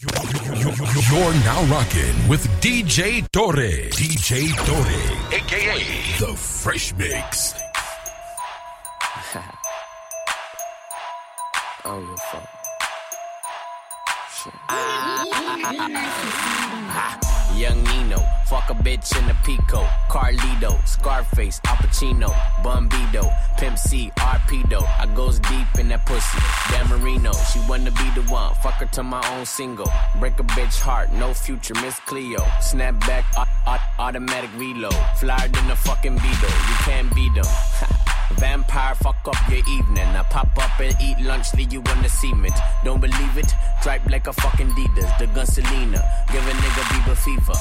You're now rocking with DJ Torre. DJ Torre, aka The Fresh Mix. Oh, you fuck. Shit. Young Nino, fuck a bitch in a Pico. Carlito, Scarface, Al Pacino, Bumbido, Pimp C, Arpedo. I goes deep in that pussy. Dan she wanna be the one. Fuck her to my own single. Break a bitch heart, no future, Miss Cleo. Snap back, au- au- automatic reload. Flyer than a fucking Beetle, you can't beat them. Vampire, fuck up your evening. I pop up and eat lunch, leave you on the cement. Don't believe it? Dripe like a fucking Adidas. The gun Selena. Give a nigga Bieber fever.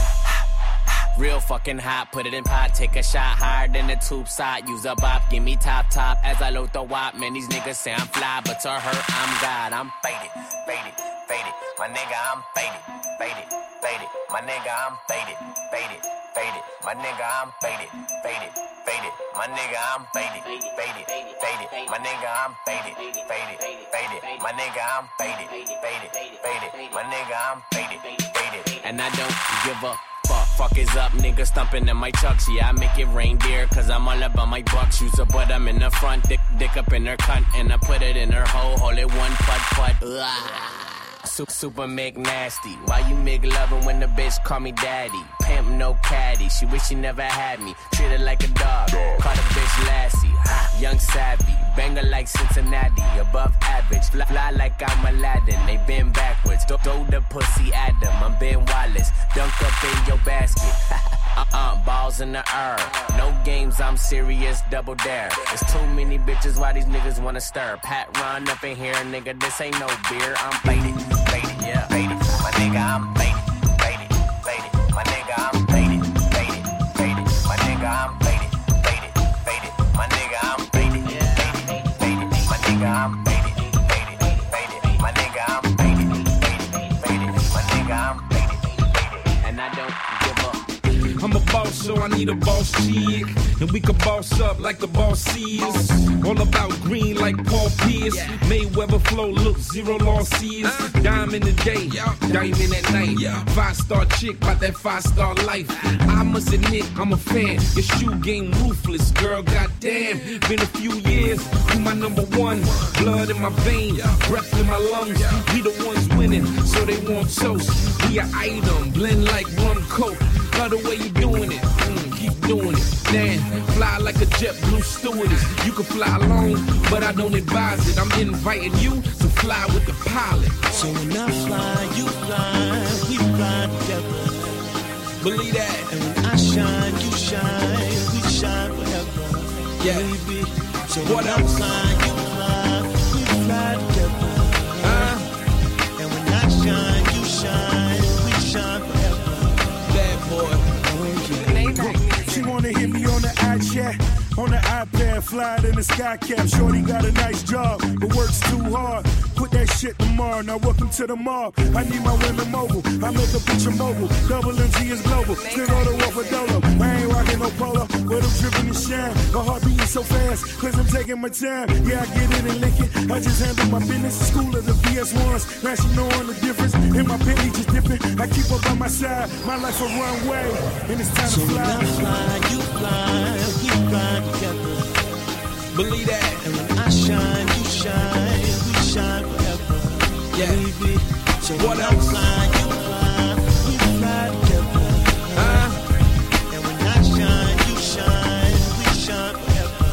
Real fucking hot, put it in pot, take a shot higher than the tube side. Use a bop, give me top top as I load the wop. Man, these niggas say I'm fly, but to her, I'm God. I'm faded, faded, faded. My nigga, I'm faded, faded, faded. My nigga, I'm faded, faded, faded. My nigga, I'm faded, faded, faded. My nigga, I'm faded, faded, faded. My nigga, I'm faded, faded, faded. My nigga, I'm faded, faded, faded. My nigga, I'm faded, faded. And I don't give a fuck. Is up, nigga stumping in my chucks. Yeah, I make it reindeer, cause I'm all about my bucks. Use a butt, I'm in the front, dick, dick up in her cunt, and I put it in her hole, hold it one putt putt. Ugh. Super, super McNasty. Why you make loving when the bitch call me daddy? Pimp no caddy. She wish she never had me. Treat her like a dog. Call the bitch Lassie. Ha, Young savvy. Banger like Cincinnati. Above average. Fly, fly like I'm Aladdin. They been backwards. Throw the pussy at them. I'm Ben Wallace. Dunk up in your basket. Uh-uh, balls in the air. No games, I'm serious, double dare. It's too many bitches, why these niggas wanna stir? Pat run up in here, nigga, this ain't no beer. I'm faded, faded, yeah, faded. My nigga, I'm faded, boss chick. And we can boss up like the boss is. All about green like Paul Pierce. Mayweather flow, look, zero losses. Diamond a day, diamond at night. Five star chick, about that five star life. I must admit, I'm a fan. Your shoe game ruthless, girl, goddamn. Been a few years, you my number one. Blood in my veins, breath in my lungs. We the ones winning, so they want toast. We a item, blend like rum coke. Love the way you doing it. Doing it. Damn, fly like a JetBlue stewardess. You can fly alone, but I don't advise it. I'm inviting you to fly with the pilot. So when I fly, you fly, we fly together. Believe that. And when I shine, you shine, we shine forever. Yeah. Baby. So What I else? fly, fly, wanna hit me on the iChat, on the iPad, fly in the sky cap. Shorty got a nice job, but works too hard. Put that shit tomorrow. Now welcome to the mob. I need my women mobile. I make a picture mobile. Double MG is global. Still go to war for Dolo. I ain't rocking no polo, but I'm dripping and shine. My heart beating so fast, cause I'm taking my time. Yeah, I get it and lick it. I just handle my business. School of the VS1s. Now she knowing the difference. In my penny just dipping. I keep her by my side. My life a runway. And it's time So to fly. fly, you fly, we fly together. Believe that. And when I shine, you shine, shine forever. Yeah. Baby. So What I else? fly, you fly, we fly together. Huh? And when I shine, you shine, we shine forever.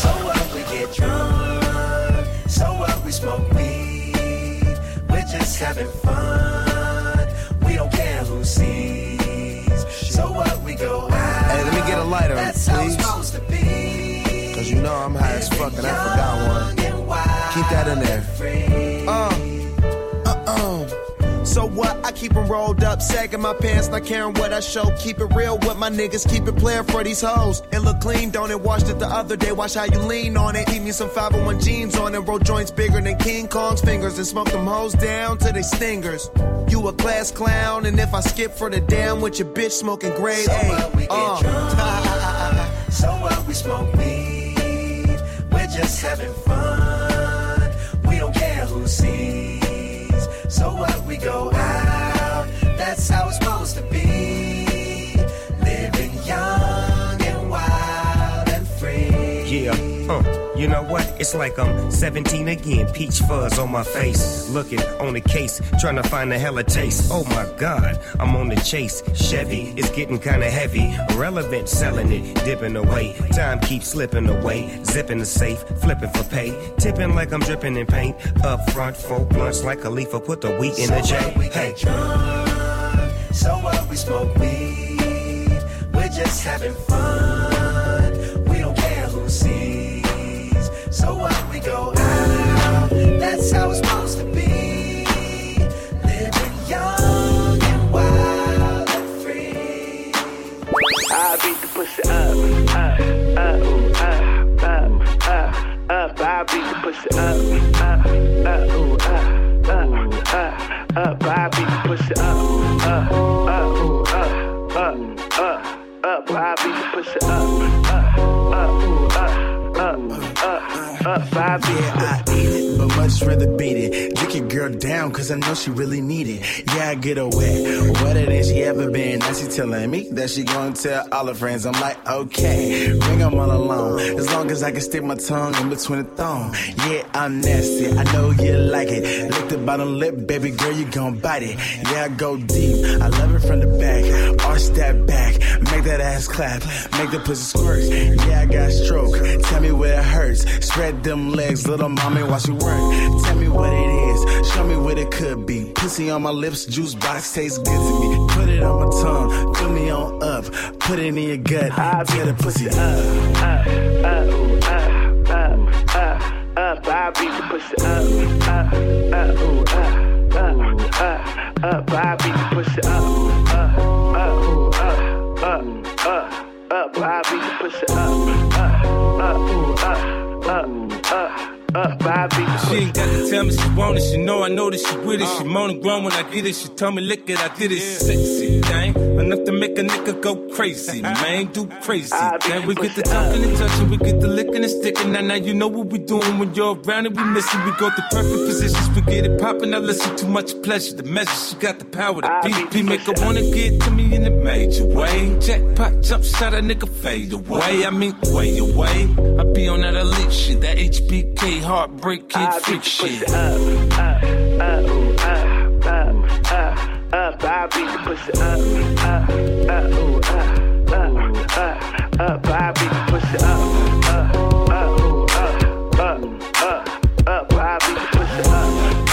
So what we get drunk, so what we smoke weed. We're just having fun. We don't care who sees. So what we go out. Hey, let me get a lighter, That's how it's please. supposed to be. Cause you know I'm high as fuck and I forgot one. Young and wild Keep that in there. free. Uh, uh-uh. So what? I keep them rolled up, sagging my pants, not caring what I show. Keep it real with my niggas, keep it playing for these hoes. It look clean, don't it? Washed it the other day, watch how you lean on it. Keep me some 501 jeans on it, roll joints bigger than King Kong's fingers, and smoke them hoes down to they stingers. You a class clown, and if I skip for the damn with your bitch smoking grade So A. what we get Uh. drunk, so what we smoke weed. We're just having fun. So what we go You know what? It's like I'm 17 again, peach fuzz on my face. Looking on the case, trying to find a hella taste. Oh my god, I'm on the chase. Chevy is getting kinda heavy. Irrelevant, selling it, dipping away. Time keeps slipping away. Zipping the safe, flipping for pay. Tipping like I'm dripping in paint. Up front, four blunts like a leaf. Put the wheat in the So J. what, we Hey. get drunk. So what we smoke weed. We're just having fun. How it's supposed to be. Living young and wild and free. I beat the pussy up, up, up, up, up, up, up. I beat the pussy up, up, up, ooh, up, up, up, up. I beat the pussy up, up, up, ooh, up, up, up, up. I beat the pussy up, up, up, ooh, up, up, up, up. I beat the Yeah, I it, rather beat it. Your girl down, cause I know she really need it. Yeah, I get her wet, wetter than she ever been. Now she telling me that she gonna tell all her friends. I'm like, okay, bring them all along. As long as I can stick my tongue in between the thong. Yeah, I'm nasty, I know you like it. Lick the bottom lip, baby girl, you gon' bite it. Yeah, I go deep, I love it from the back. Arch that back, make that ass clap, make the pussy squirt. Yeah, I got stroke, tell me where it hurts. Spread them legs, little mommy, watch you work. Tell me what it is, show me what it could be. Pussy on my lips, juice box tastes good to me. Put it on my tongue, fill me on up, put it in your gut, tear the pussy up. up, up, up, up, up, up. I beat the pussy up, up, up, ooh, up, up, up, up. I beat the pussy up, up, up, ooh, up, up, up, up. I beat the pussy up, up, up, ooh, up, up, up, up. She ain't got to tell me she want it. She know I know that she with it. She moan and groan when I get it. She tell me lick it, I did it. Sexy thing, enough to make a nigga go crazy. Man, do crazy. Then we get the talking and touching, we get the licking and sticking. Now, now you know what we doing when you're around and we miss it. We go through perfect positions, we get it popping. I listen too much pleasure. The measure, she got the power to beat. Beat make her wanna get to me in a major way. Jackpot, jump shot, a nigga fade away. I mean, way away. I be on that elite shit, that HBK heartbreak kid I freak shit. up, up, up, up, up, up, up. I beat the pussy up, up, up, ooh, up, up, up, up. I beat the pussy up, up, up, ooh, up, up, up, up. I beat the pussy up,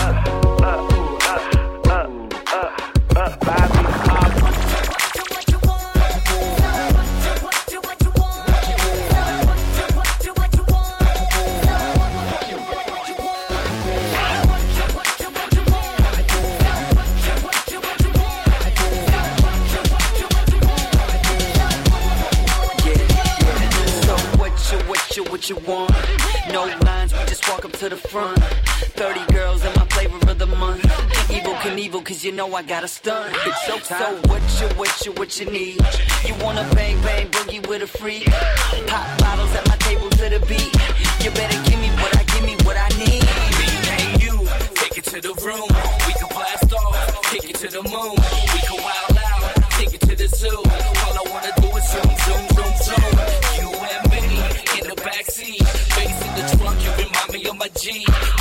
what you, want? No lines, we just walk up to the front. 30 girls in my flavor of the month. Evel Knievel, cause you know I got a stunt. It's showtime. So what you, what you, what you need? You wanna bang, bang, boogie with a freak? Pop bottles at my table to the beat. You better give me what I, give me what I need. Me and you, take it to the room. We can blast off, take it to the moon. G.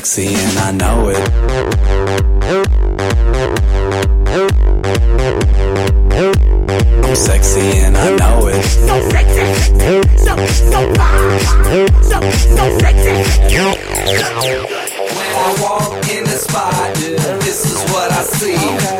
sexy and I know it. I'm sexy and I know it. So sexy, so so fine, so so sexy. When I walk in the spot, this is what I see. Everybody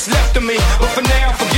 What's left of me. But for now, forget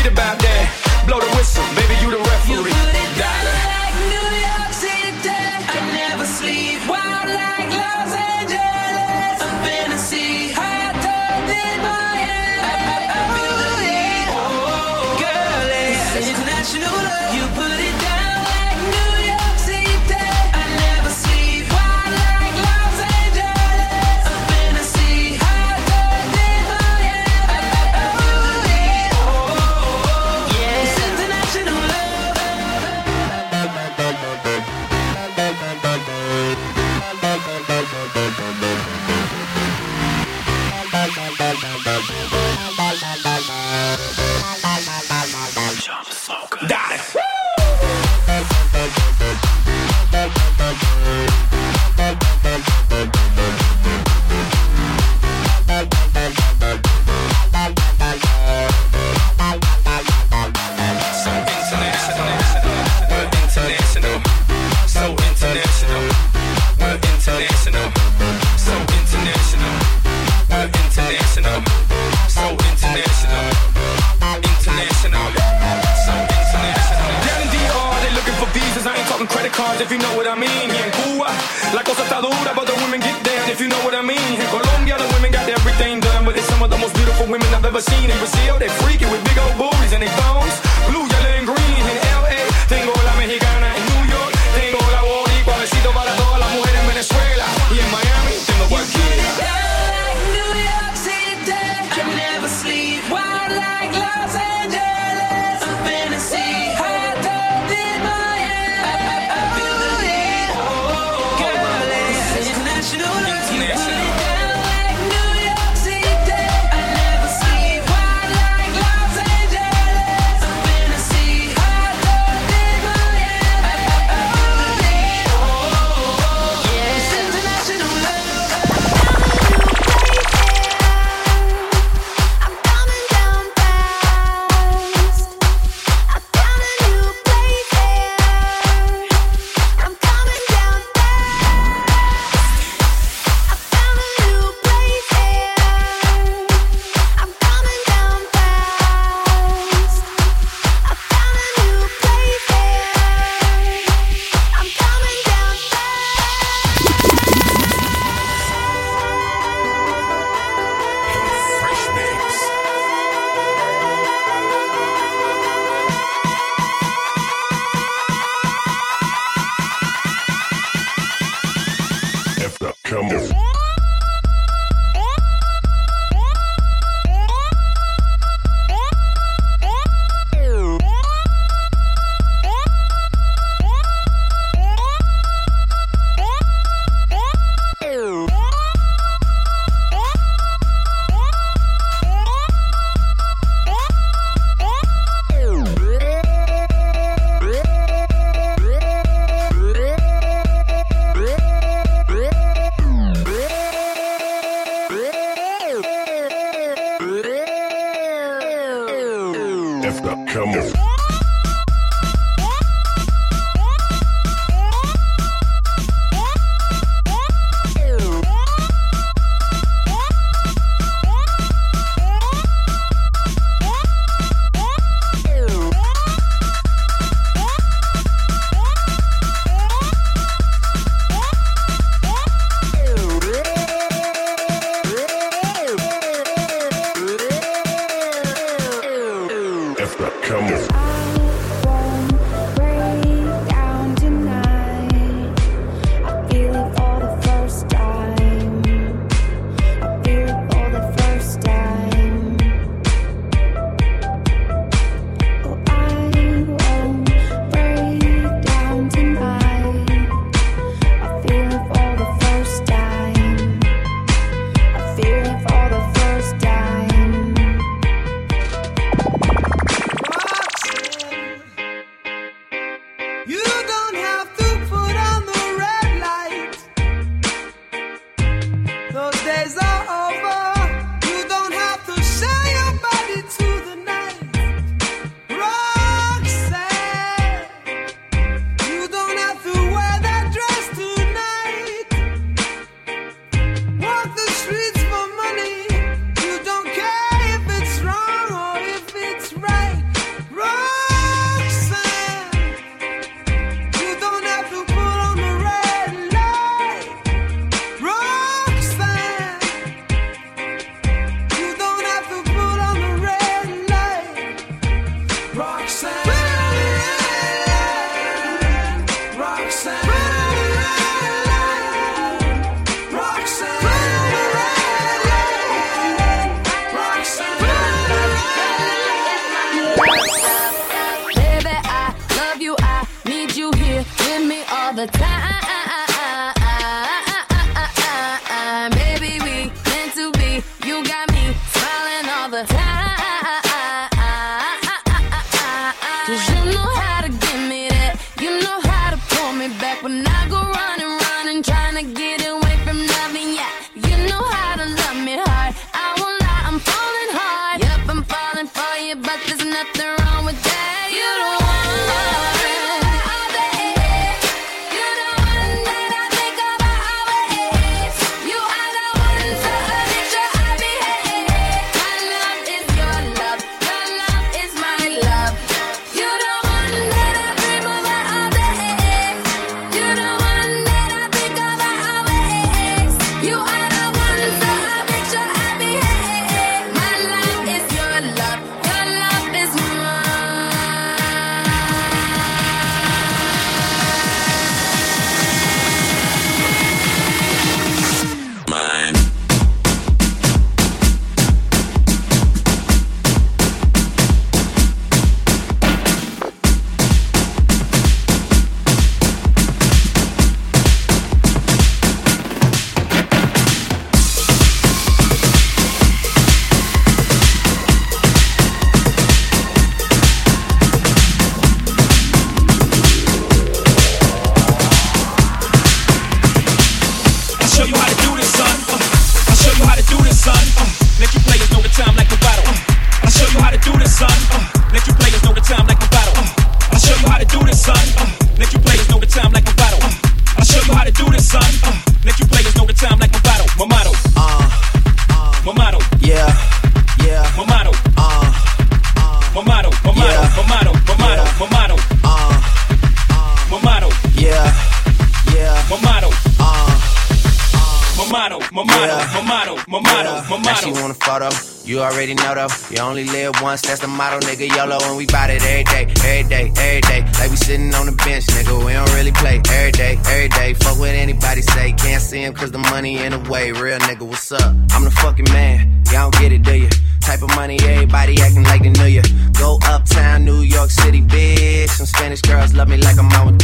already know though. You only live once. That's the motto, nigga. YOLO, and we bout it every day, every day, every day. Like we sitting on the bench, nigga. We don't really play every day, every day. Fuck what anybody say. Can't see him cause the money in the way. Real nigga, what's up? I'm the fucking man. Y'all don't get it, do you? Type of money, everybody acting like they knew you. Go uptown, New York City, bitch. Some Spanish girls love me like I'm with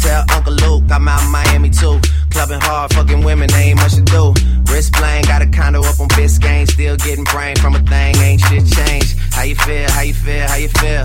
Tell Uncle Luke I'm out in Miami too. Clubbing hard, fucking women, ain't much to do. Wrist playing, got a condo up on Biscayne. Still getting brain from a thing, ain't shit changed. How you feel, how you feel, how you feel?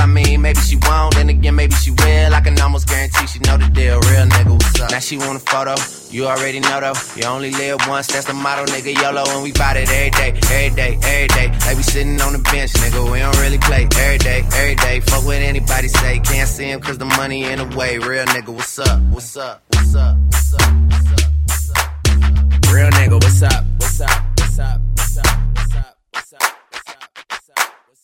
I mean, maybe she won't, then again, maybe she will. I can almost guarantee she know the deal. Real nigga, what's up? Now she want a photo. You already know though. You only live once, that's the motto, nigga. YOLO, and we bout it every day, every day, every day. Like we sitting on the bench, nigga. We don't really play every day, every day. Fuck what anybody say. Can't see him cause the money in the way. Real nigga, what's up? What's up? What's up? What's up? What's up? What's up? Real nigga, what's up? What's up? What's up?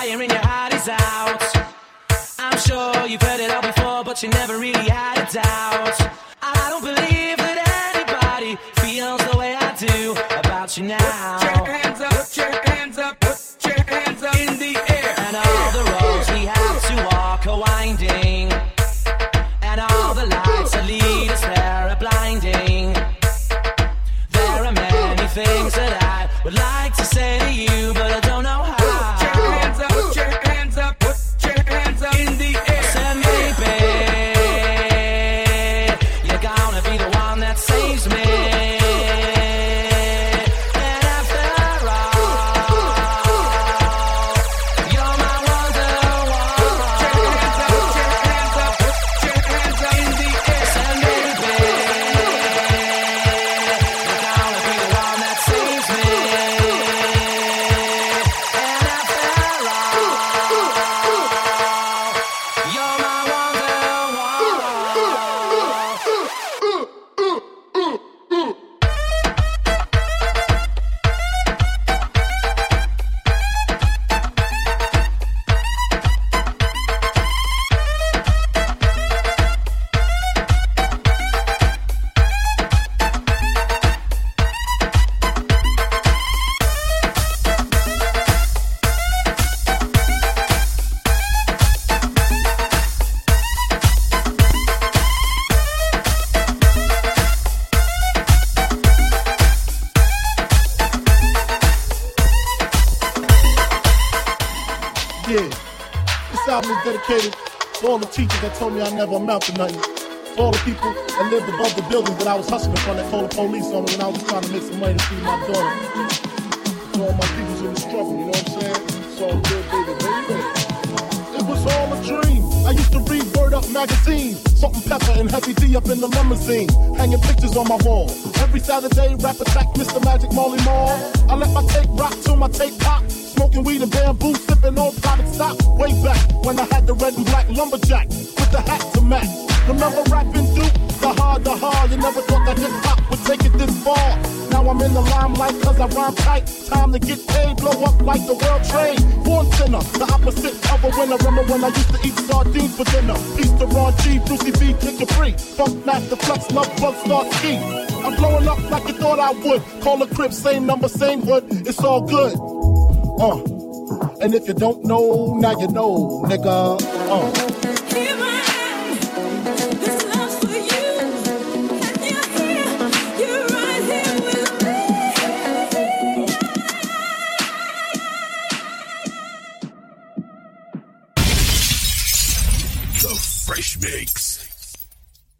Fire in your heart is out. I'm sure you've heard it all before, but you never really had a doubt. I don't believe that anybody feels the way I do about you now. Put your hands up, put your hands up, put your hands up in the air. And all the roads we have to walk are winding. And all the lights that lead us there to that told me I never amount to nothing. To all the people that lived above the buildings that I was hustling from that called the police on me when I was trying to make some money to feed my daughter. To all my peoples in the struggle, you know what I'm saying? It's all good, baby, baby. It was all a dream. I used to read Word Up magazine, Salt-N-Pepa and Heavy D up in the limousine, hanging pictures on my wall. Every Saturday, rap attack, Mr. Magic Marley Marl. I let my tape rock till my tape pop. Smoking weed and bamboo, sipping on private stock. Way back when I had the red and black lumberjack with the hat to match. Remember Rappin' Duke? The hard, the hard. You never thought that hip hop would take it this far. Now I'm in the limelight cause I rhyme tight. Time to get paid, blow up like the world trade. Born sinner, the opposite of a winner. Remember when I used to eat sardines for dinner? East to Ron G, Brucie B, Kid Capri. Funk Master Flex, Lovebug, Star Ski. I'm blowing up like you thought I would. Call a crib, same number, same hood. It's all good. Uh. And if you don't know, now you know, nigga. Uh.